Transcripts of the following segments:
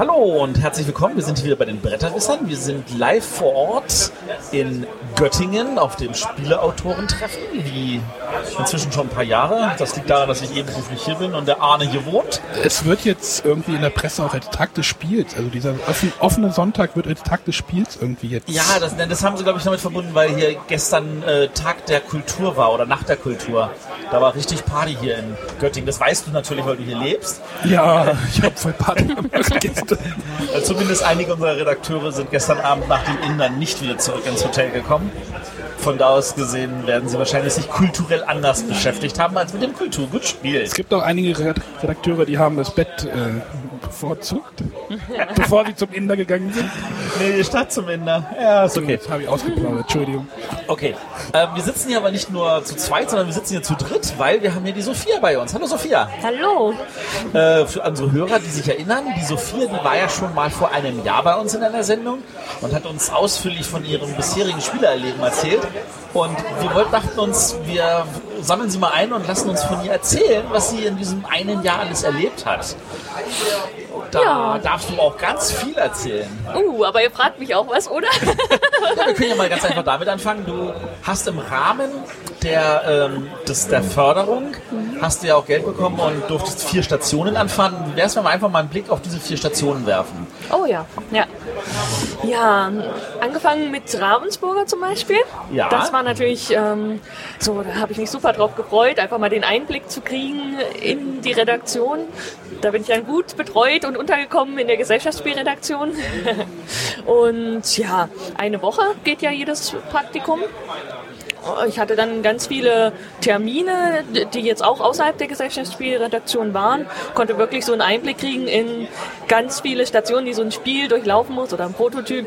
Hallo und herzlich willkommen. Wir sind hier wieder bei den Bretterwissern. Wir sind live vor Ort in Göttingen auf dem Spieleautorentreffen, wie inzwischen schon ein paar Jahre. Das liegt daran, dass ich eben beruflich hier bin und der Arne hier wohnt. Es wird jetzt irgendwie in der Presse auch als Tag des Spiels, also dieser offen, offene Sonntag wird als Tag des Spiels irgendwie jetzt. Ja, das, das haben sie, glaube ich, damit verbunden, weil hier gestern äh, Tag der Kultur war oder Nacht der Kultur. Da war richtig Party hier in Göttingen. Das weißt du natürlich, weil du hier lebst. Ja, ich habe voll Party gemacht gestern. Also zumindest einige unserer Redakteure sind gestern Abend nach dem Innern nicht wieder zurück ins Hotel gekommen. Von da aus gesehen werden sie wahrscheinlich sich kulturell anders beschäftigt haben als mit dem Kulturgutspiel. Es gibt auch einige Redakteure, die haben das Bett äh, bevorzugt, bevor sie zum Inder gegangen sind. Nee, die Stadt zum Inder. Ja, ist okay. Das habe ich ausgeplaudert, Entschuldigung. Okay. Ähm, wir sitzen hier aber nicht nur zu zweit, sondern wir sitzen hier zu dritt, weil wir haben hier die Sophia bei uns. Hallo Sophia. Hallo. Äh, für unsere Hörer, die sich erinnern, die Sophia, die war ja schon mal vor einem Jahr bei uns in einer Sendung und hat uns ausführlich von ihrem bisherigen Spielererleben erzählt. Und wir wollten, dachten uns, wir sammeln sie mal ein und lassen uns von ihr erzählen, was sie in diesem einen Jahr alles erlebt hat. Da Ja. darfst du auch ganz viel erzählen. Uh, aber ihr fragt mich auch was, oder? Ja, wir können ja mal ganz einfach damit anfangen. Du hast im Rahmen der, ähm, des, der Förderung hast du ja auch Geld bekommen und durftest vier Stationen anfahren. Wie wär's, wenn wir einfach mal einen Blick auf diese vier Stationen werfen? Oh ja, ja. Ja, angefangen mit Ravensburger zum Beispiel. Ja. Das war natürlich ähm, so, da habe ich mich super drauf gefreut, einfach mal den Einblick zu kriegen in die Redaktion. Da bin ich dann gut betreut und untergekommen in der Gesellschaftsspielredaktion. und ja, eine Woche geht ja jedes Praktikum. Ich hatte dann ganz viele Termine, die jetzt auch außerhalb der Gesellschaftsspielredaktion waren, konnte wirklich so einen Einblick kriegen in ganz viele Stationen, die so ein Spiel durchlaufen muss oder ein Prototyp,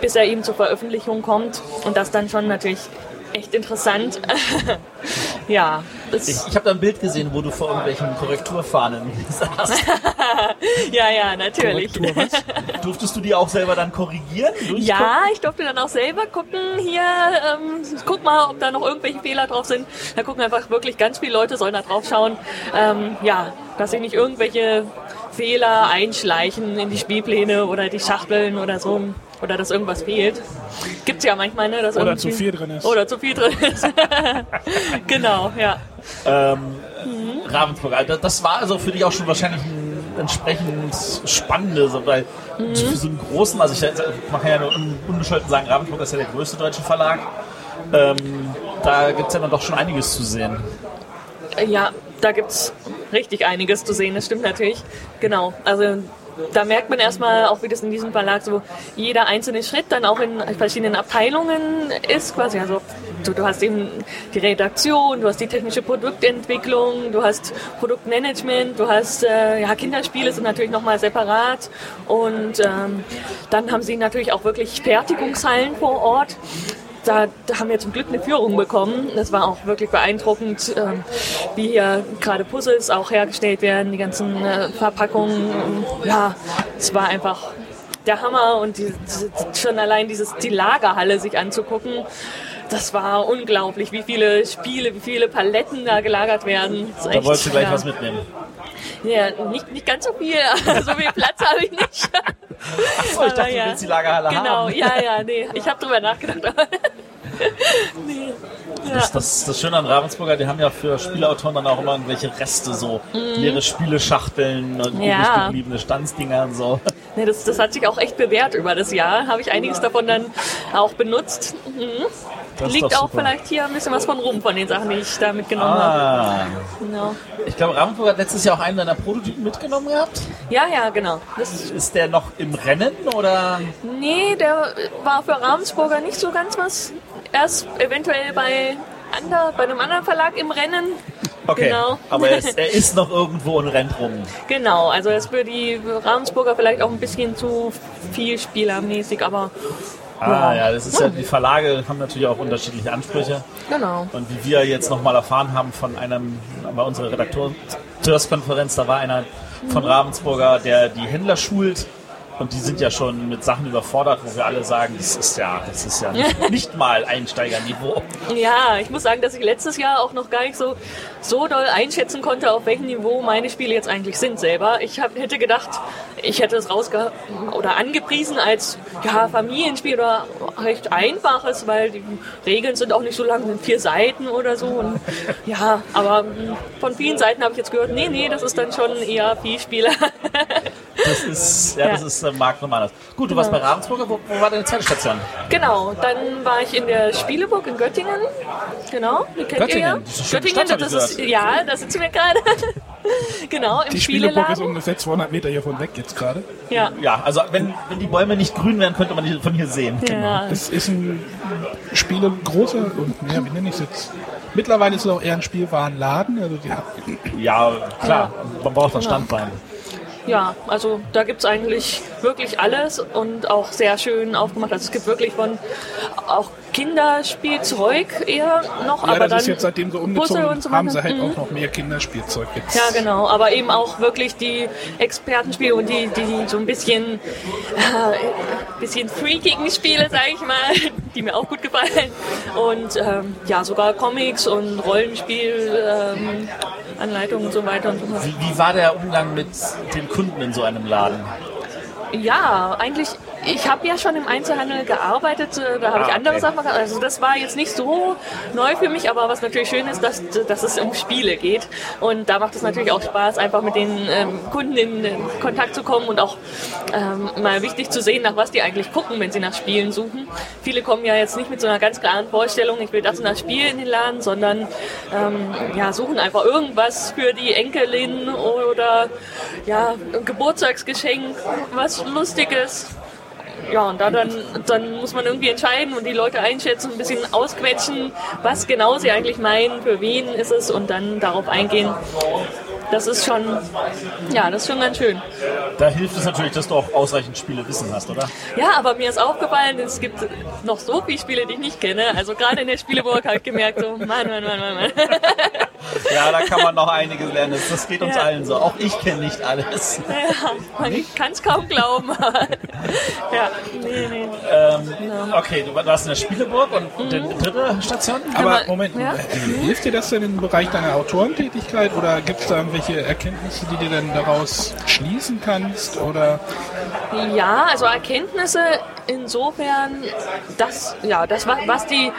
bis er eben zur Veröffentlichung kommt. Und das dann schon natürlich echt interessant. ja, das, Ich, ich habe da ein Bild gesehen, wo du vor irgendwelchen Korrekturfahnen saßt. ja, ja, natürlich. Durftest du die auch selber dann korrigieren? Ja, ich durfte dann auch selber gucken hier, ähm, guck mal, ob da noch irgendwelche Fehler drauf sind. Da gucken einfach wirklich ganz viele Leute, sollen da drauf schauen. Ähm, ja, dass sich nicht irgendwelche Fehler einschleichen in die Spielpläne oder die Schachteln oder so. Oder dass irgendwas fehlt. Gibt's ja manchmal, ne? Dass Oder zu viel drin ist. Oder zu viel drin ist. genau, ja. Ähm, Ravensburg, also das war also für dich auch schon wahrscheinlich ein entsprechend spannende, so, weil Mhm. für so einen großen, also ich, man kann ja nur un, unbescholten sagen, Ravensburg ist ja der größte deutsche Verlag. Ähm, da gibt es ja dann doch schon einiges zu sehen. Ja, da gibt's richtig einiges zu sehen, das stimmt natürlich. Genau, also da merkt man erstmal auch, wie das in diesem Verlag so jeder einzelne Schritt dann auch in verschiedenen Abteilungen ist quasi. Also du, du hast eben die Redaktion, du hast die technische Produktentwicklung, du hast Produktmanagement, du hast äh, ja, Kinderspiele sind natürlich nochmal separat und ähm, dann haben sie natürlich auch wirklich Fertigungshallen vor Ort da, da haben wir zum Glück eine Führung bekommen. Das war auch wirklich beeindruckend, ähm, wie hier gerade Puzzles auch hergestellt werden, die ganzen äh, Verpackungen. Ja, es war einfach der Hammer und die, die, schon allein dieses, die Lagerhalle sich anzugucken. Das war unglaublich, wie viele Spiele, wie viele Paletten da gelagert werden. Da echt, wolltest du gleich ja. was mitnehmen. Ja, nicht, nicht ganz so viel. so viel Platz habe ich nicht. Achso, ich dachte, ja. du willst die Lagerhalle Genau, haben. ja, ja, nee. Ich habe drüber nachgedacht. nee. Ja. Das, das, das Schöne an Ravensburger, die haben ja für Spieleautoren dann auch immer irgendwelche Reste, so leere Spieleschachteln und Mhm. Ja. übrig gebliebene Stanzdinger und so. Nee, das, das hat sich auch echt bewährt über das Jahr. Habe ich einiges davon dann auch benutzt. Mhm. Das ist Liegt auch super. vielleicht hier ein bisschen was von rum, von den Sachen, die ich da mitgenommen habe. Ah. Genau. Ich glaube, Ravensburg hat letztes Jahr auch einen deiner Prototypen mitgenommen gehabt. Ja, ja, genau. Das, Ist der noch im Rennen oder? nee, der war für Ravensburger nicht so ganz was. Erst eventuell bei, ander, bei einem anderen Verlag im Rennen. Okay, Genau. aber er ist, er ist noch irgendwo und rennt rum. Genau, also das ist für die Ravensburger vielleicht auch ein bisschen zu viel spielermäßig, aber Ah ja, das ist ja, die Verlage haben natürlich auch unterschiedliche Ansprüche. genau. Und wie wir jetzt nochmal erfahren haben von einem, bei unserer Redakteurskonferenz, da war einer von Ravensburger, der die Händler schult Und die sind ja schon mit Sachen überfordert, wo wir alle sagen, das ist ja, das ist ja nicht, nicht mal Einsteigerniveau. Ja, ich muss sagen, dass ich letztes Jahr auch noch gar nicht so, so doll einschätzen konnte, auf welchem Niveau meine Spiele jetzt eigentlich sind selber. Ich hab, hätte gedacht, ich hätte es rausge oder angepriesen als ja, Familienspiel oder recht einfaches, weil die Regeln sind auch nicht so lang, sind vier Seiten oder so. Und, ja, aber von vielen Seiten habe ich jetzt gehört, nee, nee, das ist dann schon eher Vielspieler. Das ist, ja, das ist äh, Marc nochmal anders. Gut, du warst bei Ravensburger, wo, wo war deine zweite Station? Genau, dann war ich in der Spieleburg in Göttingen. Genau, die kennt ihr ja. Göttingen, das Göttingen, das ist, ja, da sitzen wir gerade. genau, im Die Spieleburg ist ungefähr 200 Meter hiervon weg jetzt gerade. Ja. Ja, also wenn, wenn die Bäume nicht grün wären, könnte man die von hier sehen. Ja. Es ist ein Spiele großer und ja, wie nenne ich es jetzt? Mittlerweile ist es auch eher ein Spielwarenladen. Also die haben Ja, klar, man braucht ein Genau. Ja, also da gibt's eigentlich wirklich alles und auch sehr schön aufgemacht. Also es gibt wirklich von auch Kinderspielzeug eher noch, ja, aber das dann ist jetzt seitdem so umgezogen, und so haben sie halt Mhm. auch noch mehr Kinderspielzeug jetzt. Ja, genau, aber eben auch wirklich die Expertenspiele und die, die so ein bisschen, äh, bisschen freakigen Spiele, sag ich mal, die mir auch gut gefallen. Und ähm, ja, sogar Comics und Rollenspiel, ähm, Anleitungen und so weiter und so fort. Wie, wie war der Umgang mit den Kunden in so einem Laden? Ja, eigentlich, ich habe ja schon im Einzelhandel gearbeitet, äh, da habe Ah, ich andere okay. Sachen gemacht. Also das war jetzt nicht so neu für mich, aber was natürlich schön ist, dass, dass es um Spiele geht. Und da macht es natürlich auch Spaß, einfach mit den ähm, Kunden in Kontakt zu kommen und auch ähm, mal wichtig zu sehen, nach was die eigentlich gucken, wenn sie nach Spielen suchen. Viele kommen ja jetzt nicht mit so einer ganz klaren Vorstellung, ich will das und das Spiel in den Laden, sondern ähm, ja, suchen einfach irgendwas für die Enkelin oder ja, ein Geburtstagsgeschenk, was Lustiges. Ja, und da dann, dann muss man irgendwie entscheiden und die Leute einschätzen, ein bisschen ausquetschen, was genau sie eigentlich meinen, für wen ist es und dann darauf eingehen. Das ist schon, ja, das ist schon ganz schön. Da hilft es natürlich, dass du auch ausreichend Spielewissen hast, oder? Ja, aber mir ist aufgefallen, es gibt noch so viele Spiele, die ich nicht kenne. Also gerade in der Spieleburg habe ich gemerkt, so, Mann, Mann, Mann, Mann, Mann. Ja, da kann man noch einiges lernen. Das- geht uns Ja. allen so. Auch ich kenne nicht alles. Ja, man kann es kaum glauben. aber- ja, nee, nee. Ähm, okay, du warst in der Spieleburg und die dritte Station? Aber Moment, ja? hilft dir das denn im Bereich deiner Autorentätigkeit oder gibt es da irgendwelche Erkenntnisse, die du dann daraus schließen kannst? Oder Ja, also Erkenntnisse insofern, dass, ja, das, wa- was die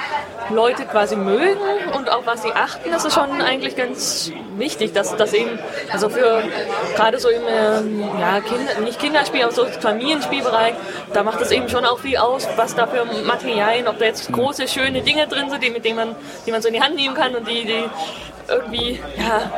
Leute quasi mögen und auf was sie achten, das ist schon eigentlich ganz wichtig, dass das eben, also für gerade so im, ähm, ja, Kinder, nicht Kinderspiel, aber so Familienspielbereich, da macht es eben schon auch viel aus, was da für Materialien, ob da jetzt große, schöne Dinge drin sind, die, mit denen man, die man so in die Hand nehmen kann und die, die irgendwie, ja,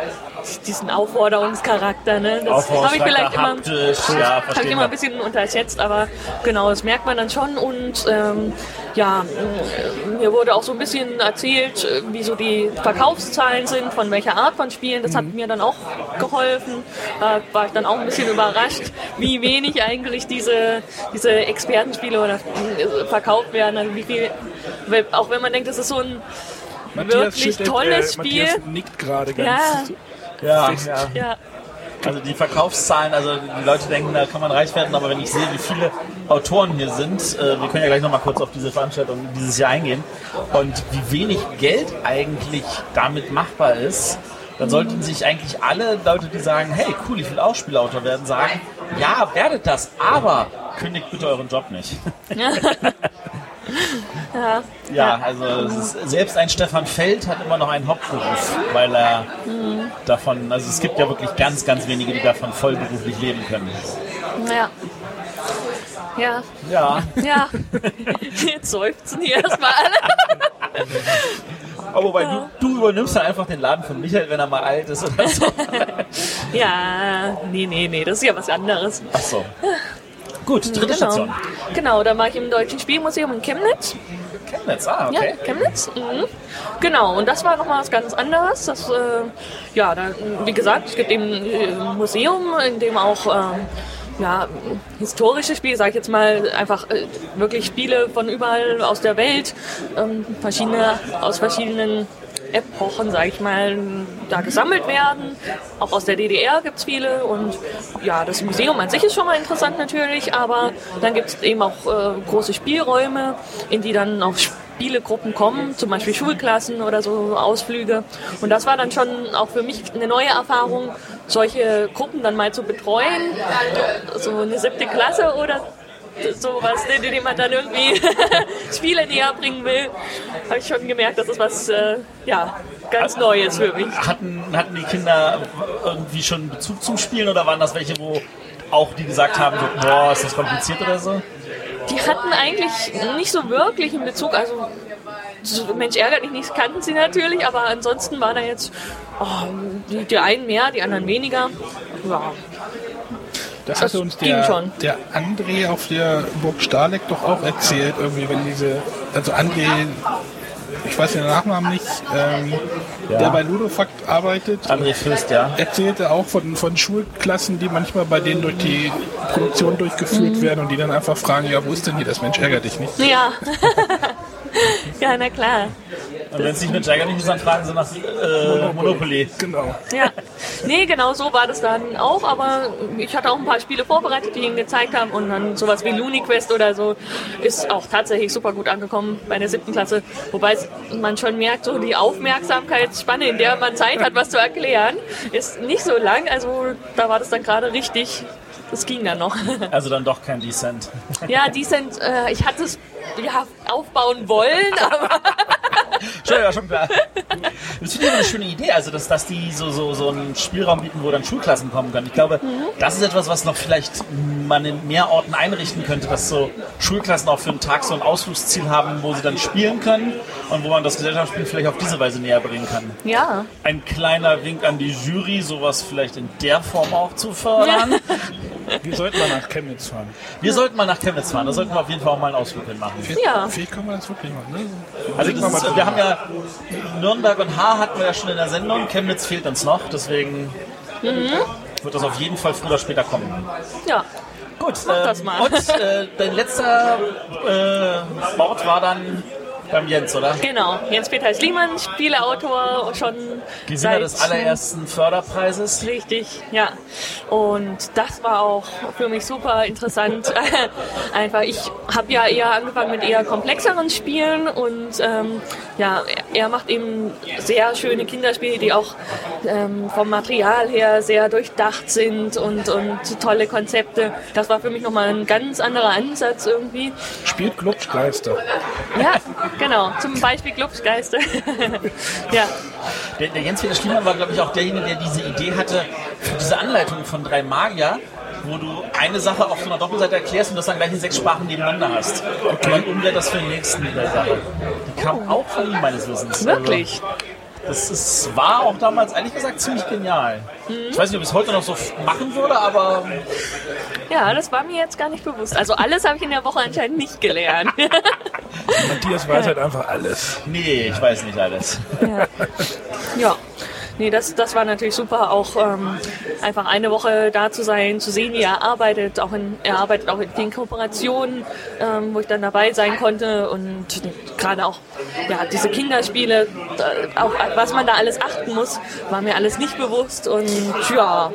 diesen Aufforderungscharakter, ne? Das habe ich vielleicht immer, haptisch, ja, habe ich immer ein bisschen unterschätzt, aber genau, das merkt man dann schon und ähm, ja, äh, mir wurde auch so ein bisschen erzählt, äh, wie so die Verkaufszahlen sind, von welcher Art von Spielen, das hat mir dann auch geholfen, da war ich dann auch ein bisschen überrascht, wie wenig eigentlich diese, diese Expertenspiele oder äh, verkauft werden, also wie viel, auch wenn man denkt, das ist so ein wirklich schüttelt, tolles äh, Spiel. Matthias nickt gerade ganz. Ja, Ja, ja. ja. Also die Verkaufszahlen, also die Leute denken, da kann man reich werden, aber wenn ich sehe, wie viele Autoren hier sind, äh, wir können ja gleich nochmal kurz auf diese Veranstaltung dieses Jahr eingehen, und wie wenig Geld eigentlich damit machbar ist, dann sollten sich eigentlich alle Leute, die sagen, hey cool, ich will auch Spielautor werden, sagen, ja, werdet das, aber kündigt bitte euren Job nicht. ja. Ja, also ist, selbst ein Stefan Feld hat immer noch einen Hauptberuf, weil er davon, also es gibt ja wirklich ganz, ganz wenige, die davon vollberuflich leben können. Ja. Ja, Ja, ja. Jetzt seufzen hier erstmal alle. aber wobei du, du übernimmst dann einfach den Laden von Michael, wenn er mal alt ist oder so. Ja, nee, nee, nee, das ist ja was anderes. Ach so. Gut, dritte Genau. Station. Genau, da war ich im Deutschen Spielmuseum in Chemnitz. Chemnitz, ah, Ja, okay. Chemnitz. Mhm. Genau, und das war nochmal was ganz anderes. Das, äh, ja, da, wie gesagt, es gibt eben ein Museum, in dem auch ähm, ja, historische Spiele, sage ich jetzt mal, einfach äh, wirklich Spiele von überall aus der Welt, ähm, verschiedene, aus verschiedenen Epochen, sag ich mal, da gesammelt werden. Auch aus der DDR gibt es viele und ja, das Museum an sich ist schon mal interessant natürlich, aber dann gibt es eben auch äh, große Spielräume, in die dann auch Spielegruppen kommen, zum Beispiel Schulklassen oder so Ausflüge. Und das war dann schon auch für mich eine neue Erfahrung, solche Gruppen dann mal zu betreuen. So eine siebte Klasse oder sowas, den, den man dann irgendwie Spiele näher bringen will, habe ich schon gemerkt, dass das was äh, ja, ganz Neues für mich. Hatten, hatten die Kinder irgendwie schon Bezug zum Spielen oder waren das welche, wo auch die gesagt haben, so, boah, ist das kompliziert oder so? Die hatten eigentlich nicht so wirklich einen Bezug, also so, Mensch ärgert mich nicht, kannten sie natürlich, aber ansonsten waren da jetzt oh, die, die einen mehr, die anderen weniger. Ja, Das Das hatte uns der, schon. der André auf der Burg Stahleck doch auch erzählt, irgendwie, wenn diese, also André, ich weiß den Nachnamen nicht, ähm, der bei Ludofakt arbeitet, André Fürst, ja. erzählte auch von, von Schulklassen, die manchmal bei denen durch die Produktion durchgeführt werden und die dann einfach fragen, ja, wo ist denn hier das Mensch, ärgert dich nicht. ja. ja, na klar. Und wenn es nicht mit Jagger nicht ist, dann fragen sie nach äh, Monopoly. Genau. Ja, nee, genau so war das dann auch, aber ich hatte auch ein paar Spiele vorbereitet, die ihnen gezeigt haben und dann sowas wie Looney Quest oder so ist auch tatsächlich super gut angekommen bei der siebten Klasse, wobei man schon merkt, so die Aufmerksamkeitsspanne, in der man Zeit hat, was zu erklären, ist nicht so lang, also da war das dann gerade richtig, das ging dann noch. Also dann doch kein Descent. Ja, sind, äh, ich hatte es ja, aufbauen wollen, aber Schon, ja, schon klar. Das finde ich eine schöne Idee, also dass, dass die so, so, so einen Spielraum bieten, wo dann Schulklassen kommen können. Ich glaube, das ist etwas, was noch vielleicht man in mehr Orten einrichten könnte, dass so Schulklassen auch für einen Tag so ein Ausflugsziel haben, wo sie dann spielen können und wo man das Gesellschaftsspiel vielleicht auf diese Weise näher bringen kann. ja, Ein kleiner Wink an die Jury, sowas vielleicht in der Form auch zu fördern. Wir sollten mal nach Chemnitz fahren. Wir sollten mal nach Chemnitz fahren, da sollten wir auf jeden Fall auch mal einen Ausflug hin machen. Ja. Vielleicht können wir das wirklich machen. Ne? Also das ist, mal wir haben ja Nürnberg und Haar hatten wir ja schon in der Sendung. Chemnitz fehlt uns noch, deswegen wird das auf jeden Fall früher oder später kommen. ja. Gut, Mach das mal. und äh, dein letzter äh, Wort war dann beim Jens, oder? Genau, Jens-Peter Schliemann, Spieleautor, schon Gewinner des allerersten Förderpreises. Richtig, ja. Und das war auch für mich super interessant. Einfach, ich habe ja eher angefangen mit eher komplexeren Spielen und ähm, ja, er macht eben sehr schöne Kinderspiele, die auch ähm, vom Material her sehr durchdacht sind und, und tolle Konzepte. Das war für mich nochmal ein ganz anderer Ansatz irgendwie. Spielt Glubschgeister. Ja, genau. Zum Beispiel Glubschgeister. ja. Der, der Jens-Peter Schliemann war, glaube ich, auch derjenige, der diese Idee hatte für diese Anleitung von drei Magier, wo du eine Sache auf so einer Doppelseite erklärst und das dann gleich in sechs Sprachen nebeneinander hast. Und dann umblätterst für den nächsten mit der Sache. Die kam auch von ihm, meines Wissens. Wirklich. Also, das ist, war auch damals, ehrlich gesagt, ziemlich genial. Ich weiß nicht, ob ich es heute noch so machen würde, aber Ja, das war mir jetzt gar nicht bewusst. Also alles habe ich in der Woche anscheinend nicht gelernt. Matthias weiß halt einfach alles. nee, ich weiß nicht alles. ja. ja. Nee, das, das war natürlich super, auch ähm, einfach eine Woche da zu sein, zu sehen, wie er arbeitet. Auch in, er arbeitet auch in vielen Kooperationen, ähm, wo ich dann dabei sein konnte. Und gerade auch ja, diese Kinderspiele, auch was man da alles achten muss, war mir alles nicht bewusst. Und ja,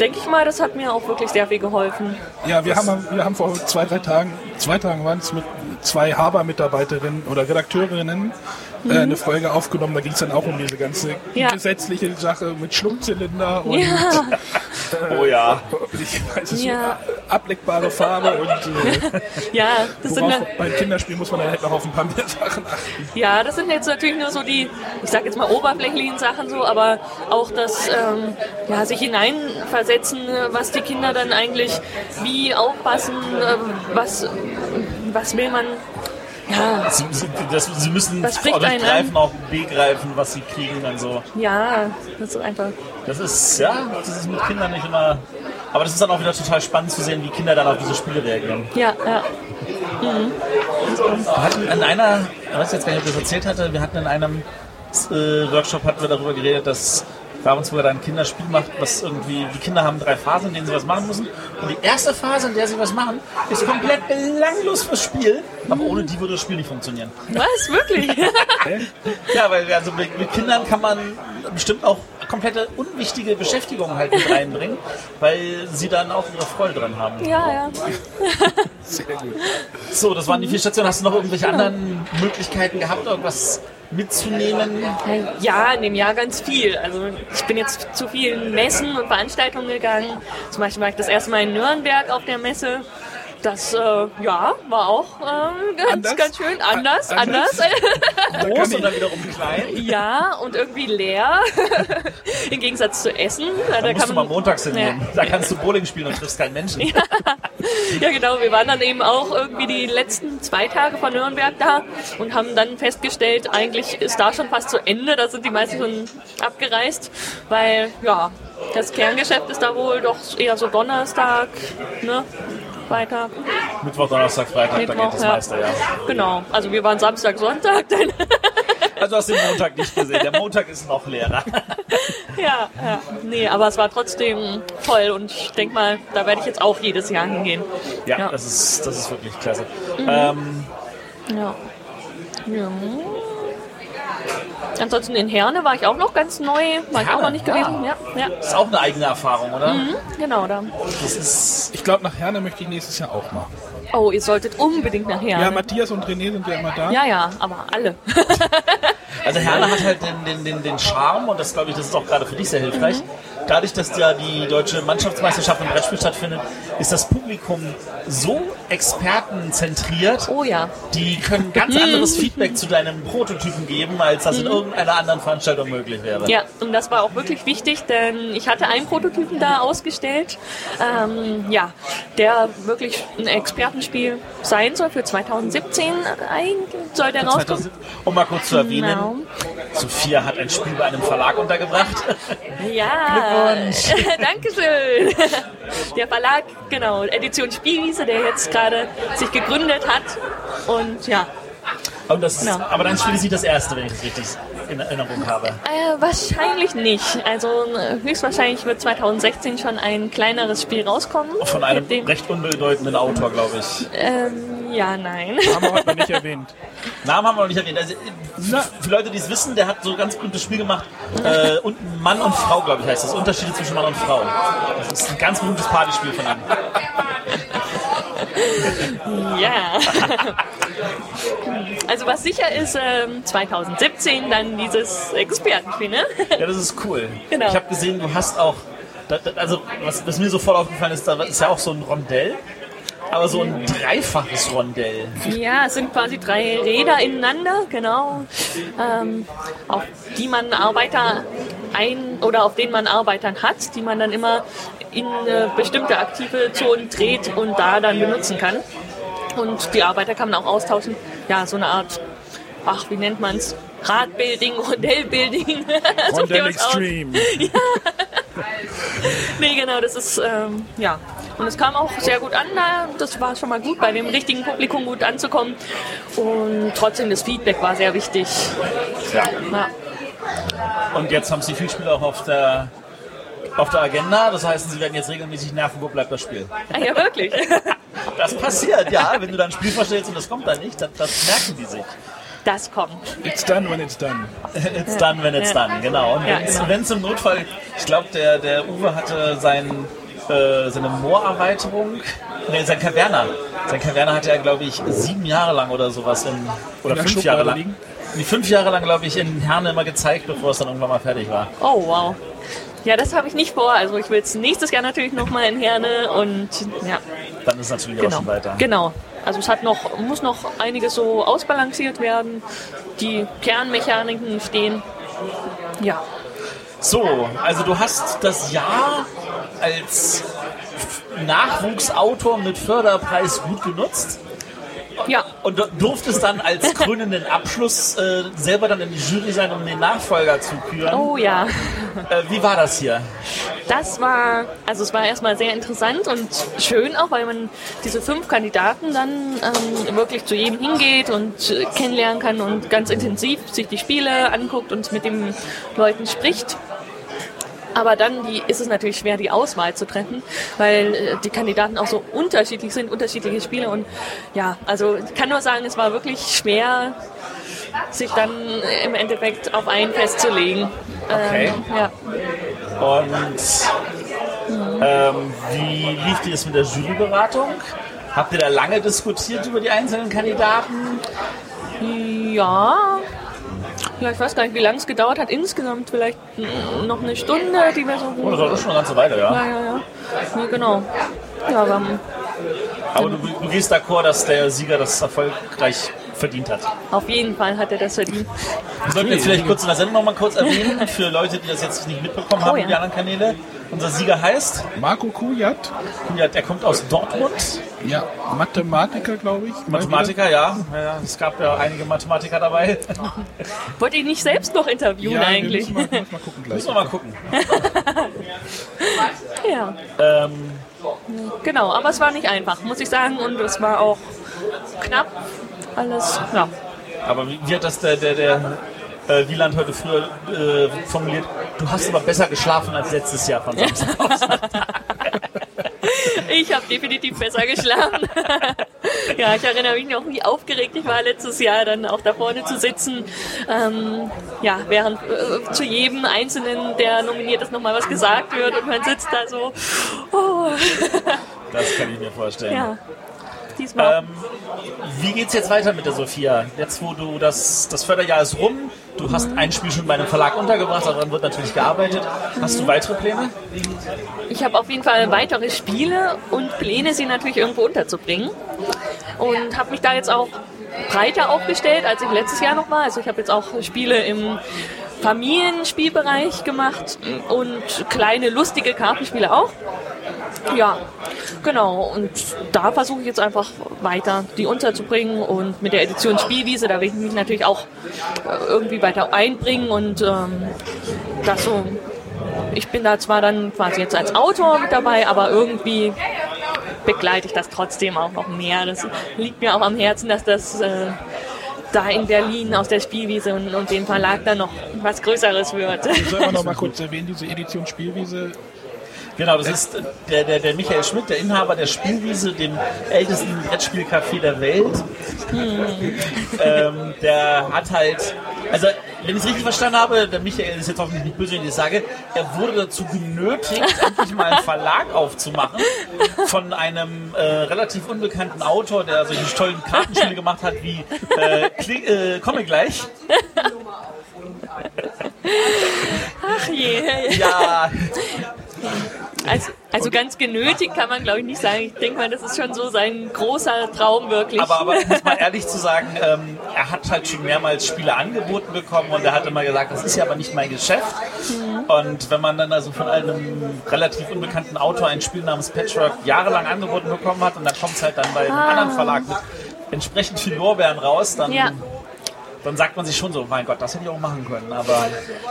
denke ich mal, das hat mir auch wirklich sehr viel geholfen. Ja, wir haben, wir haben vor zwei, drei Tagen, zwei Tagen waren es mit zwei Haber-Mitarbeiterinnen oder Redakteurinnen äh, eine Folge aufgenommen. Da ging es dann auch um diese ganze Mhm. Ja. gesetzliche Sache mit Schluckzylinder und Ja, Oh ja. ich weiß es Ja. ableckbare Farbe und äh, ja, das sind dann, beim Kinderspiel muss man dann halt noch auf ein paar mehr Sachen achten. Ja, das sind jetzt natürlich nur so die, ich sag jetzt mal oberflächlichen Sachen so, aber auch das ähm, ja, sich hineinversetzen, äh, was die Kinder dann eigentlich wie aufpassen, ähm, was, was will man. Ja, Sie, sie, das, sie müssen Das Greifen auch begreifen, was sie kriegen und so. ja, das ist einfach. Das ist, ja, das ist mit Kindern nicht immer. Aber das ist dann auch wieder total spannend zu sehen, wie Kinder dann auf diese Spiele reagieren. Ja, ja. Wir hatten in einer, ich weiß jetzt gar nicht, ob ich das erzählt hatte, wir hatten in einem äh, Workshop hatten wir darüber geredet, dass Ravensburger da ein Kinderspiel macht, was irgendwie, die Kinder haben drei Phasen, in denen sie was machen müssen. Und die erste Phase, in der sie was machen, ist komplett belanglos fürs Spiel. Aber ohne die würde das Spiel nicht funktionieren. Was? Wirklich? Ja, weil also mit, mit Kindern kann man bestimmt auch komplette unwichtige Beschäftigungen halt mit reinbringen, weil sie dann auch ihre Freude dran haben. ja, ja. Sehr gut. So, das waren die vier Stationen. Hast du noch irgendwelche anderen Möglichkeiten gehabt, irgendwas mitzunehmen? Ja, in dem Jahr ganz viel. Also ich bin jetzt zu vielen Messen und Veranstaltungen gegangen. Zum Beispiel war ich das erste Mal in Nürnberg auf der Messe. Das, äh, ja, war auch äh, ganz, Anders? ganz schön anders, A- anders? anders. Groß und dann wiederum klein. ja, und irgendwie leer. Im Gegensatz zu Essen. Da, Da musst du mal montags hingehen. Ja. Da kannst du Bowling spielen und triffst keinen Menschen. Ja, genau. Wir waren dann eben auch irgendwie die letzten zwei Tage von Nürnberg da und haben dann festgestellt, eigentlich ist da schon fast zu Ende. Da sind die meisten schon abgereist, weil ja, das Kerngeschäft ist da wohl doch eher so Donnerstag, ne? Freitag, Mittwoch, Donnerstag, Freitag, da geht Mittwoch, das ja. meiste, ja. Genau. Also wir waren Samstag, Sonntag. Also hast du den Montag nicht gesehen. Der Montag ist noch leerer. ja, ja. Nee, aber es war trotzdem toll und ich denke mal, da werde ich jetzt auch jedes Jahr hingehen. Ja, Ja. Das, ist, das ist wirklich klasse. Ähm, Ja. ja. Ansonsten in Herne war ich auch noch ganz neu, war ich auch noch nicht ja. gewesen. Ja, ja. ist auch eine eigene Erfahrung, oder? Genau, da. Das ist, Ich glaube, nach Herne möchte ich nächstes Jahr auch mal. Oh, ihr solltet unbedingt nach Herne. Ja, Matthias und René sind ja immer da. ja, ja, aber alle. also Herne hat halt den, den, den, den Charme und das glaube ich, das ist auch gerade für dich sehr hilfreich. Dadurch, dass ja die deutsche Mannschaftsmeisterschaft im Brettspiel stattfindet, ist das Publikum so expertenzentriert, Oh ja. die können ganz anderes Feedback zu deinem Prototypen geben, als das in irgendeiner anderen Veranstaltung möglich wäre. Ja, und das war auch wirklich wichtig, denn ich hatte einen Prototypen da ausgestellt, ähm, ja, der wirklich ein Expertenspiel sein soll für 2017. Eigentlich soll der rauskommen. 2000 Um mal kurz zu erwähnen, Genau. Sophia hat ein Spiel bei einem Verlag untergebracht. Ja, Dankeschön. Der Verlag, genau, Edition Spielwiese, der jetzt gerade sich gegründet hat. Und ja, Und das ist, Genau. Aber dein Spiel ist nicht das erste, wenn ich das richtig in Erinnerung habe. äh, wahrscheinlich nicht. Also höchstwahrscheinlich wird 2016 schon ein kleineres Spiel rauskommen. Von einem dem, recht unbedeutenden Autor, glaube ich. ähm, ja, nein. Haben wir heute noch nicht erwähnt. Namen haben wir noch nicht erwähnt. Also, für Leute, die es wissen, der hat so ein ganz berühmtes Spiel gemacht. Äh, und Mann und Frau, glaube ich, heißt das. Unterschiede zwischen Mann und Frau. Das ist ein ganz berühmtes Partyspiel von ihm. Ja. Also was sicher ist, ähm, 2017 dann dieses Expertenspiel, ne? Ja, das ist cool. Genau. Ich habe gesehen, du hast auch, da- da- also was, was mir sofort aufgefallen ist, da ist ja auch so ein Rondell, aber so ein dreifaches Rondell. Ja, es sind quasi drei Räder ineinander, genau, ähm, auf die man Arbeiter ein oder auf denen man Arbeitern hat, die man dann immer in äh, bestimmte aktive Zonen dreht und da dann benutzen kann. Und die Arbeiter kann man auch austauschen. Ja, so eine Art, ach, wie nennt man es? Radbuilding, Rondellbuilding. Rondell? Extreme. Nee, genau, das ist, ähm, ja. Und es kam auch sehr gut an, da. das war schon mal gut, bei dem richtigen Publikum gut anzukommen. Und trotzdem, das Feedback war sehr wichtig. Ja. Ja. Und jetzt haben sie viel Spiele auch auf der, auf der Agenda. Das heißt, sie werden jetzt regelmäßig nerven, wo bleibt das Spiel. Ah, ja, wirklich. Das passiert, ja. Wenn du dann ein Spiel vorstellst und das kommt dann nicht, das, das merken die sich. Das kommt. It's done when it's done. It's done when it's Ja. done, genau. Und Ja, wenn es genau. im Notfall, ich glaube, der, der Uwe hatte sein, äh, seine Moorerweiterung, nee, sein Kaverna. Sein Kaverna hat er, glaube ich, sieben Jahre lang oder sowas, in, oder fünf Jahre Schublade lang. liegen? Nee, fünf Jahre lang, glaube ich, in Herne immer gezeigt, bevor es dann irgendwann mal fertig war. Oh, wow. Ja, das habe ich nicht vor. Also ich will es nächstes Jahr natürlich nochmal in Herne und ja, Dann ist es natürlich auch genau. schon weiter. Genau. Also es hat noch, muss noch einiges so ausbalanciert werden. Die Kernmechaniken stehen. Ja. So, also du hast das Jahr als Nachwuchsautor mit Förderpreis gut genutzt. Ja, Und du durftest dann als krönenden Abschluss äh, selber dann in die Jury sein, um den Nachfolger zu küren. oh ja. Äh, wie war das hier? Das war, also es war erstmal sehr interessant und schön auch, weil man diese fünf Kandidaten dann ähm, wirklich zu jedem hingeht und äh, kennenlernen kann und ganz intensiv sich die Spiele anguckt und mit den Leuten spricht. Aber dann die, ist es natürlich schwer, die Auswahl zu treffen, weil äh, die Kandidaten auch so unterschiedlich sind, unterschiedliche Spiele. Und ja, also ich kann nur sagen, es war wirklich schwer, sich dann im Endeffekt auf einen festzulegen. Okay. Ähm, ja. Und ähm, wie lief die das mit der Juryberatung? Habt ihr da lange diskutiert über die einzelnen Kandidaten? Ja. Ja, ich weiß gar nicht, wie lange es gedauert hat. Insgesamt vielleicht noch eine Stunde, die wir so. Oh, das war schon eine ganze Weile, ja. Ja, ja, ja. Nee, genau. Ja, haben Aber du, du gehst d'accord, dass der Sieger das erfolgreich verdient hat. auf jeden Fall hat er das verdient. Wir sollten jetzt vielleicht kurz in der Sendung noch mal kurz erwähnen, für Leute, die das jetzt nicht mitbekommen haben, Oh, ja. die anderen Kanäle. Unser Sieger heißt, Marco Kujat, ja, der kommt aus Dortmund, ja, Mathematiker, glaube ich. Mathematiker, ja. ja. Es gab ja einige Mathematiker dabei. Wollte ich nicht selbst noch interviewen Ja, eigentlich? Wir müssen mal, müssen mal gucken gleich. Müssen wir mal gucken. ja, Ähm, genau. Aber es war nicht einfach, muss ich sagen. Und es war auch knapp. Alles, ja. aber wie, wie hat das der, der, der äh, Wieland heute früher äh, formuliert? Du hast aber besser geschlafen als letztes Jahr von Samstag. Ich habe definitiv besser geschlafen. ja, ich erinnere mich noch, wie aufgeregt ich war letztes Jahr, dann auch da vorne zu sitzen. Ähm, ja, während äh, zu jedem Einzelnen, der nominiert ist, nochmal was gesagt wird und man sitzt da so. Oh. Das kann ich mir vorstellen. ja, diesmal. Ähm, wie geht's jetzt weiter mit der Sophia? Jetzt, wo du das, das Förderjahr ist rum, du hast ein Spiel schon bei einem Verlag untergebracht, daran wird natürlich gearbeitet. Hast du weitere Pläne? Ich habe auf jeden Fall weitere Spiele und Pläne, sie natürlich irgendwo unterzubringen. Und habe mich da jetzt auch breiter aufgestellt, als ich letztes Jahr noch war. Also ich habe jetzt auch Spiele im Familienspielbereich gemacht und kleine lustige Kartenspiele auch. Ja, genau. Und da versuche ich jetzt einfach weiter die unterzubringen und mit der Edition Spielwiese, da will ich mich natürlich auch äh, irgendwie weiter einbringen und ähm, das so ich bin da zwar dann quasi jetzt als Autor mit dabei, aber irgendwie begleite ich das trotzdem auch noch mehr. Das liegt mir auch am Herzen, dass das äh, da in Berlin aus der Spielwiese und, und dem Verlag dann noch was Größeres wird. Sollen wir noch mal kurz erwähnen, diese Edition Spielwiese. Genau, das ist der, der, der Michael Schmidt, der Inhaber der Spielwiese, dem ältesten Brettspielcafé der Welt. ähm, der hat halt, also wenn ich es richtig verstanden habe, der Michael ist jetzt hoffentlich nicht böse, wenn ich das sage, er wurde dazu genötigt, endlich mal einen Verlag aufzumachen von einem äh, relativ unbekannten Autor, der solche tollen Kartenspiele gemacht hat wie äh, Kling, äh, Komme gleich. Ach je. Ja, Also, also ganz genötigt kann man glaube ich nicht sagen. Ich denke mal, das ist schon so sein großer Traum wirklich. Aber, aber muss man ehrlich zu sagen, ähm, er hat halt schon mehrmals Spiele angeboten bekommen und er hat immer gesagt, das ist ja aber nicht mein Geschäft. Und wenn man dann also von einem relativ unbekannten Autor ein Spiel namens Patchwork jahrelang angeboten bekommen hat und dann kommt es halt dann bei einem anderen Verlag mit entsprechend viel Lorbeeren raus, dann, Ja. Dann sagt man sich schon so, mein Gott, das hätte ich auch machen können. Aber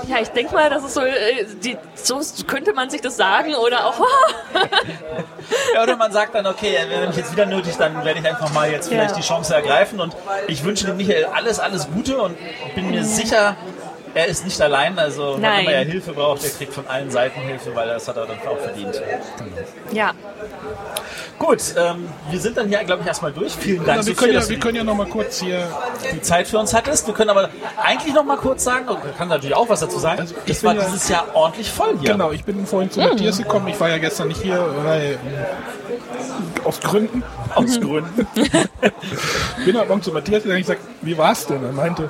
ja, ich denke mal, das ist so, äh, die, so könnte man sich das sagen oder auch, Ja, oder man sagt dann, okay, wenn ich jetzt wieder nötig, dann werde ich einfach mal jetzt vielleicht Ja. die Chance ergreifen. Und ich wünsche dem Michael alles, alles Gute und bin mir sicher, er ist nicht allein. Also wenn er Hilfe braucht, der kriegt von allen Seiten Hilfe, weil das hat er dann auch verdient. ja, Gut, ähm, wir sind dann hier, glaube ich, erstmal durch. Vielen Dank, Also wir, Sophia, können ja, wir können ja noch mal kurz hier. die Zeit für uns hattest. Wir können aber eigentlich noch mal kurz sagen, und kann natürlich auch was dazu sagen, Also ich es war bin ja- dieses Jahr ordentlich voll hier. Genau, ich bin vorhin zu Matthias gekommen. Ich war ja gestern nicht hier, weil ähm, aus Gründen. Aus Gründen. Bin heute Morgen zu Matthias gegangen. Ich sag, wie war's denn? Er meinte,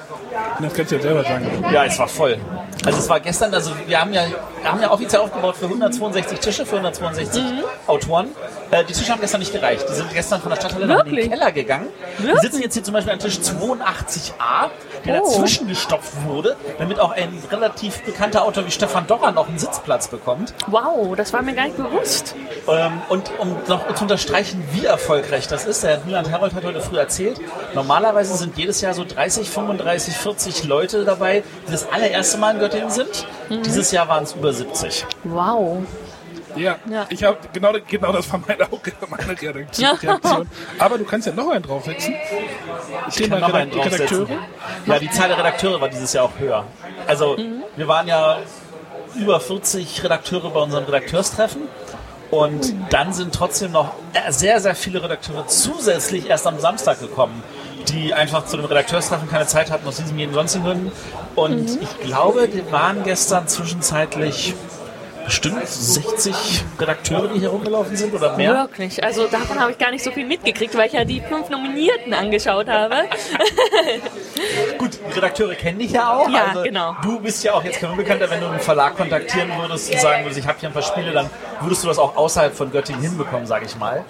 das kannst du ja selber sagen. Ja, es war voll. Also es war gestern, also wir haben ja, wir haben ja offiziell aufgebaut für 162 Tische, für 162 Mhm. Autoren. Äh, die Tische haben gestern nicht gereicht. Die sind gestern von der Stadthalle in den Wirklich? Keller gegangen. Wir Wirklich? sitzen jetzt hier zum Beispiel an Tisch 82a, der Oh. dazwischen gestopft wurde, damit auch ein relativ bekannter Autor wie Stefan Dorrer noch einen Sitzplatz bekommt. wow, das war mir gar nicht bewusst. Ähm, und um noch zu unterstreichen, wie erfolgreich das ist, der Wieland Herold hat heute früh erzählt, normalerweise sind jedes Jahr so 30, 35, 40 Leute dabei, die das allererste Mal in Göttingen sind. Dieses Jahr waren es über 70. Wow. Ja, Ja. ich habe genau, genau das war meine, auch meine Reaktion. Ja. Aber du kannst ja noch einen draufsetzen. Ich kann noch einen draufsetzen. Redakteure. Ja, die Zahl der Redakteure war dieses Jahr auch höher. Also wir waren ja über 40 Redakteure bei unserem Redakteurstreffen. Und dann sind trotzdem noch sehr, sehr viele Redakteure zusätzlich erst am Samstag gekommen, die einfach zu dem Redakteurstreffen keine Zeit hatten aus diesem jeden sonstigen Gründen. Und Mhm. ich glaube, die waren gestern zwischenzeitlich bestimmt 60 Redakteure, die hier rumgelaufen sind oder mehr. Wirklich. Also davon habe ich gar nicht so viel mitgekriegt, weil ich ja die fünf Nominierten angeschaut habe. Gut, Redakteure kennen dich ja auch. Ja, also genau. Du bist ja auch jetzt kein Unbekannter, wenn du einen Verlag kontaktieren würdest und sagen würdest, ich habe hier ein paar Spiele, dann würdest du das auch außerhalb von Göttingen hinbekommen, sage ich mal.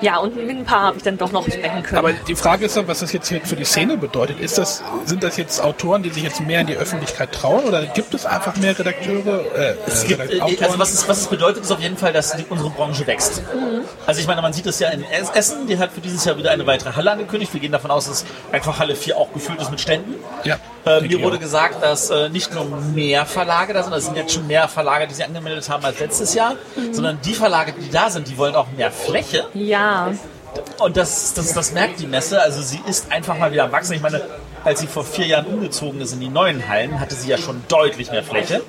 Ja, und mit ein paar habe ich dann doch noch sprechen können. Aber die Frage ist dann, was das jetzt hier für die Szene bedeutet. Ist das, sind das jetzt Autoren, die sich jetzt mehr in die Öffentlichkeit trauen oder gibt es einfach mehr Redakteure? Äh, Es äh, gibt, äh, Autoren? also was es, was es bedeutet, ist auf jeden Fall, dass die, unsere Branche wächst. Also ich meine, man sieht es ja in Es- Essen, die hat für dieses Jahr wieder eine weitere Halle angekündigt. Wir gehen davon aus, dass einfach Halle 4 auch gefüllt ist mit Ständen. ja, Äh, mir wurde gesagt, dass äh, nicht nur mehr Verlage da sind, es sind jetzt schon mehr Verlage, die sich angemeldet haben als letztes Jahr, sondern die Verlage, die da sind, die wollen auch mehr Fläche. ja, Und das, das, das merkt die Messe. Also sie ist einfach mal wieder am Wachsen. Ich meine, als sie vor vier Jahren umgezogen ist in die neuen Hallen, hatte sie ja schon deutlich mehr Fläche.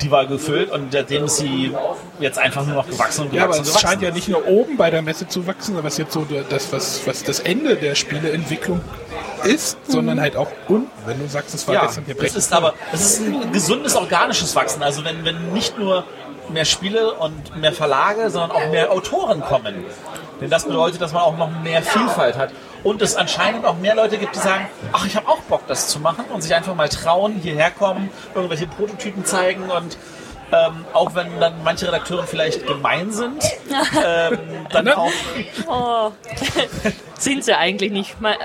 Die war gefüllt und seitdem ist sie jetzt einfach nur noch gewachsen und gewachsen Ja, aber es gewachsen. scheint ja nicht nur oben bei der Messe zu wachsen, aber was jetzt so das, was, was das Ende der Spieleentwicklung ist, sondern halt auch unten. Wenn du sagst, es war ja, gestern hier es ist aber es ist ein gesundes organisches Wachsen. Also wenn, wenn nicht nur mehr Spiele und mehr Verlage, sondern auch mehr Autoren kommen. Denn das bedeutet, dass man auch noch mehr Vielfalt hat. Und es anscheinend auch mehr Leute gibt, die sagen, ach, ich habe auch Bock, das zu machen und sich einfach mal trauen, hierher kommen, irgendwelche Prototypen zeigen und ähm, auch wenn dann manche Redakteure vielleicht gemein sind, ähm, dann Ne? auch oh. sind sie eigentlich nicht. Mal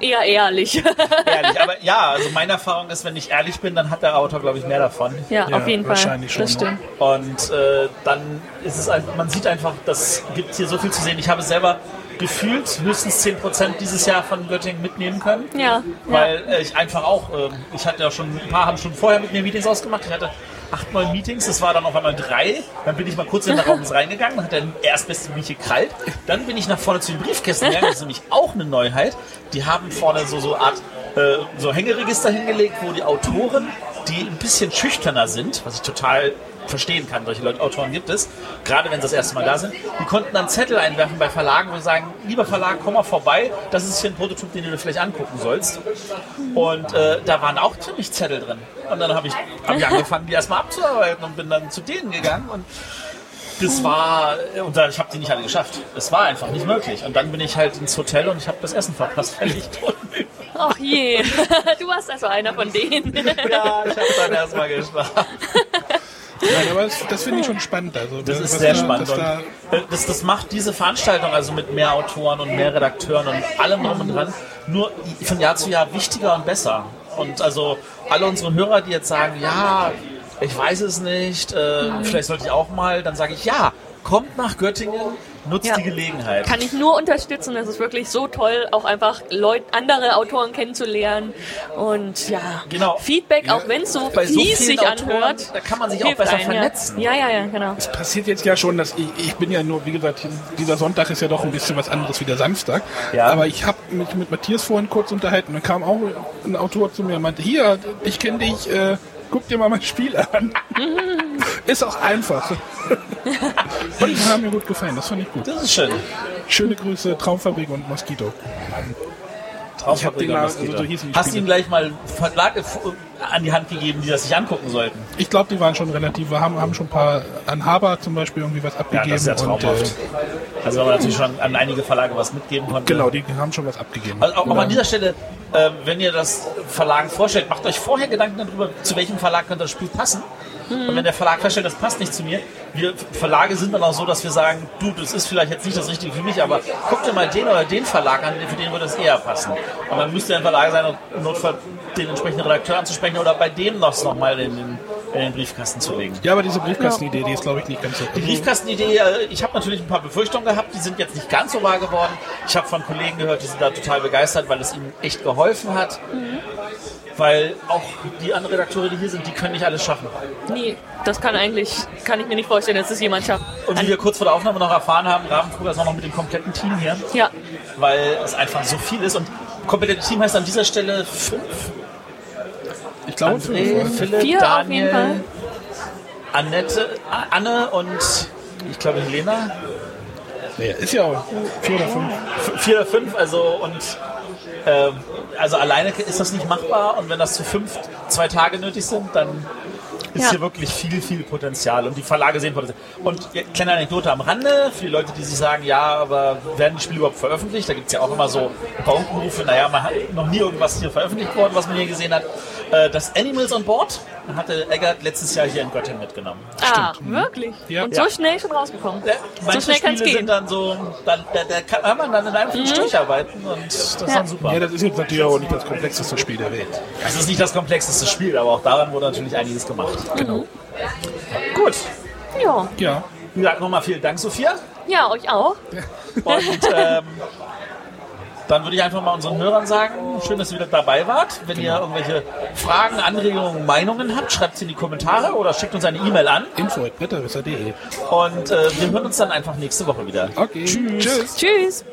eher ehrlich. ehrlich. Aber ja, also meine Erfahrung ist, wenn ich ehrlich bin, dann hat der Autor, glaube ich, mehr davon. ja, Ja, auf jeden Fall. wahrscheinlich schon, Das ne? stimmt. Und äh, dann ist es ein, man sieht einfach, das gibt hier so viel zu sehen. Ich habe selber gefühlt höchstens 10% dieses Jahr von Göttingen mitnehmen können. Ja, ja. Weil äh, ich einfach auch, äh, ich hatte ja schon, ein paar haben schon vorher mit mir Meetings ausgemacht. Ich hatte acht, neun Meetings, das war dann auf einmal drei. Dann bin ich mal kurz in den Raum reingegangen, dann hat der Erstbeste mich gekrallt. Dann bin ich nach vorne zu den Briefkästen gegangen, das ist nämlich auch eine Neuheit. Die haben vorne so so Art äh, so Hängeregister hingelegt, wo die Autoren, die ein bisschen schüchterner sind, was ich total verstehen kann, solche Leute, Autoren gibt es, gerade wenn sie das erste Mal da sind, die konnten dann Zettel einwerfen bei Verlagen, wo sie sagen, lieber Verlag, komm mal vorbei, das ist hier ein Prototyp, den du dir vielleicht angucken sollst. Und äh, da waren auch ziemlich Zettel drin. Und dann habe ich, hab ich angefangen, die erstmal abzuarbeiten und bin dann zu denen gegangen und das war, und ich habe die nicht alle geschafft. Es war einfach nicht möglich. Und dann bin ich halt ins Hotel und ich habe das Essen verpasst, weil ich war. Ach je, du warst also einer von denen. Ja, ich habe dann erstmal geschlafen. Nein, aber das, das finde ich schon spannend. Also, Das ist sehr da- spannend. da- Und das, das macht diese Veranstaltung also mit mehr Autoren und mehr Redakteuren und allem drum und dran nur von Jahr zu Jahr wichtiger und besser. Und also alle unsere Hörer, die jetzt sagen, ja, ich weiß es nicht, äh, vielleicht sollte ich auch mal, dann sage ich, ja, kommt nach Göttingen, nutzt Ja. die Gelegenheit. Kann ich nur unterstützen. Es ist wirklich so toll, auch einfach Leut andere Autoren kennenzulernen. Und ja, Genau. Feedback, auch wenn es so Bei so fies vielen sich Autoren, anhört. da kann man sich auch besser einem, vernetzen. Ja, ja, ja, genau. Es passiert jetzt ja schon, dass ich, ich bin ja nur, wie gesagt, dieser Sonntag ist ja doch ein bisschen was anderes wie der Samstag. Ja. Aber ich habe mich mit Matthias vorhin kurz unterhalten und dann kam auch ein Autor zu mir und meinte, hier, ich kenne dich, äh, guck dir mal mein Spiel an. ist auch einfach. und die haben mir gut gefallen, das fand ich gut. Das ist schön. Schöne Grüße, Traumfabrik und Moskito. Traumfabrik mal- Mosquito. also so hießen die Hast du ihm gleich mal Verlage f- an die Hand gegeben, die das sich angucken sollten? Ich glaube, die waren schon relativ, wir haben, haben schon ein paar, an Haber zum Beispiel irgendwie was Ja, abgegeben. das ist ja und, traumhaft. äh, also wenn man natürlich schon an einige Verlage was mitgeben konnte. genau, die haben schon was abgegeben. Also auch, auch an dieser Stelle, äh, wenn ihr das Verlagen vorstellt, macht euch vorher Gedanken darüber, zu welchem Verlag könnte das Spiel passen. Und wenn der Verlag feststellt, das passt nicht zu mir, wir Verlage sind dann auch so, dass wir sagen, du, das ist vielleicht jetzt nicht das Richtige für mich, aber guck dir mal den oder den Verlag an, für den würde das eher passen. Und dann müsste ein Verlag sein, im Notfall den entsprechenden Redakteur anzusprechen oder bei dem noch mal in den, in den Briefkasten zu legen. Ja, aber diese Briefkastenidee, die ist, glaube ich, nicht ganz so. Die Briefkastenidee, äh, ich habe natürlich ein paar Befürchtungen gehabt, die sind jetzt nicht ganz so wahr geworden. Ich habe von Kollegen gehört, die sind da total begeistert, weil es ihnen echt geholfen hat. Weil auch die anderen Redakteure, die hier sind, die können nicht alles schaffen. Nee, das kann eigentlich, kann ich mir nicht vorstellen, dass es jemand schafft. Und wie wir kurz vor der Aufnahme noch erfahren haben, Ravensburger ist auch noch mit dem kompletten Team hier, Ja, weil es einfach so viel ist. Und komplettes Team heißt an dieser Stelle fünf. Ich glaube, André, fünf. Philipp, Vier auf jeden Daniel, Fall. Annette, Anne und ich glaube Helena. Naja, ist ja auch vier oder fünf. Vier oder fünf, also und ähm, also alleine ist das nicht machbar und wenn das zu fünf zwei Tage nötig sind, dann ist Ja. hier wirklich viel, viel Potenzial und die Verlage sehen Potenzial. Und kleine Anekdote am Rande, für die Leute, die sich sagen, ja, aber werden die Spiele überhaupt veröffentlicht? Da gibt es ja auch immer so Bauchrufe, naja, man hat noch nie irgendwas hier veröffentlicht worden, was man hier gesehen hat. Äh, Das Animals on Board hatte Eggert letztes Jahr hier in Göttingen mitgenommen. Ah, wirklich? Ja. Und so Ja. schnell schon rausgekommen. Ja, so schnell kann es Spiele sind gehen. dann so, dann, da, da kann man dann in einem Flug durcharbeiten und das ist dann super. Ja, das ist jetzt natürlich auch nicht das komplexeste Spiel der Welt. Das ist nicht das komplexeste Spiel, aber auch daran wurde natürlich einiges gemacht. Genau. Gut. Ja. Ja. Wie gesagt, nochmal vielen Dank, Sophia. ja, euch auch. Und ähm, dann würde ich einfach mal unseren Hörern sagen, schön, dass ihr wieder dabei wart. Wenn ihr irgendwelche Fragen, Anregungen, Meinungen habt, schreibt sie in die Kommentare oder schickt uns eine E-Mail an. Info.bretterwisser.de. Und äh, wir hören uns dann einfach nächste Woche wieder. Okay. Tschüss. Tschüss.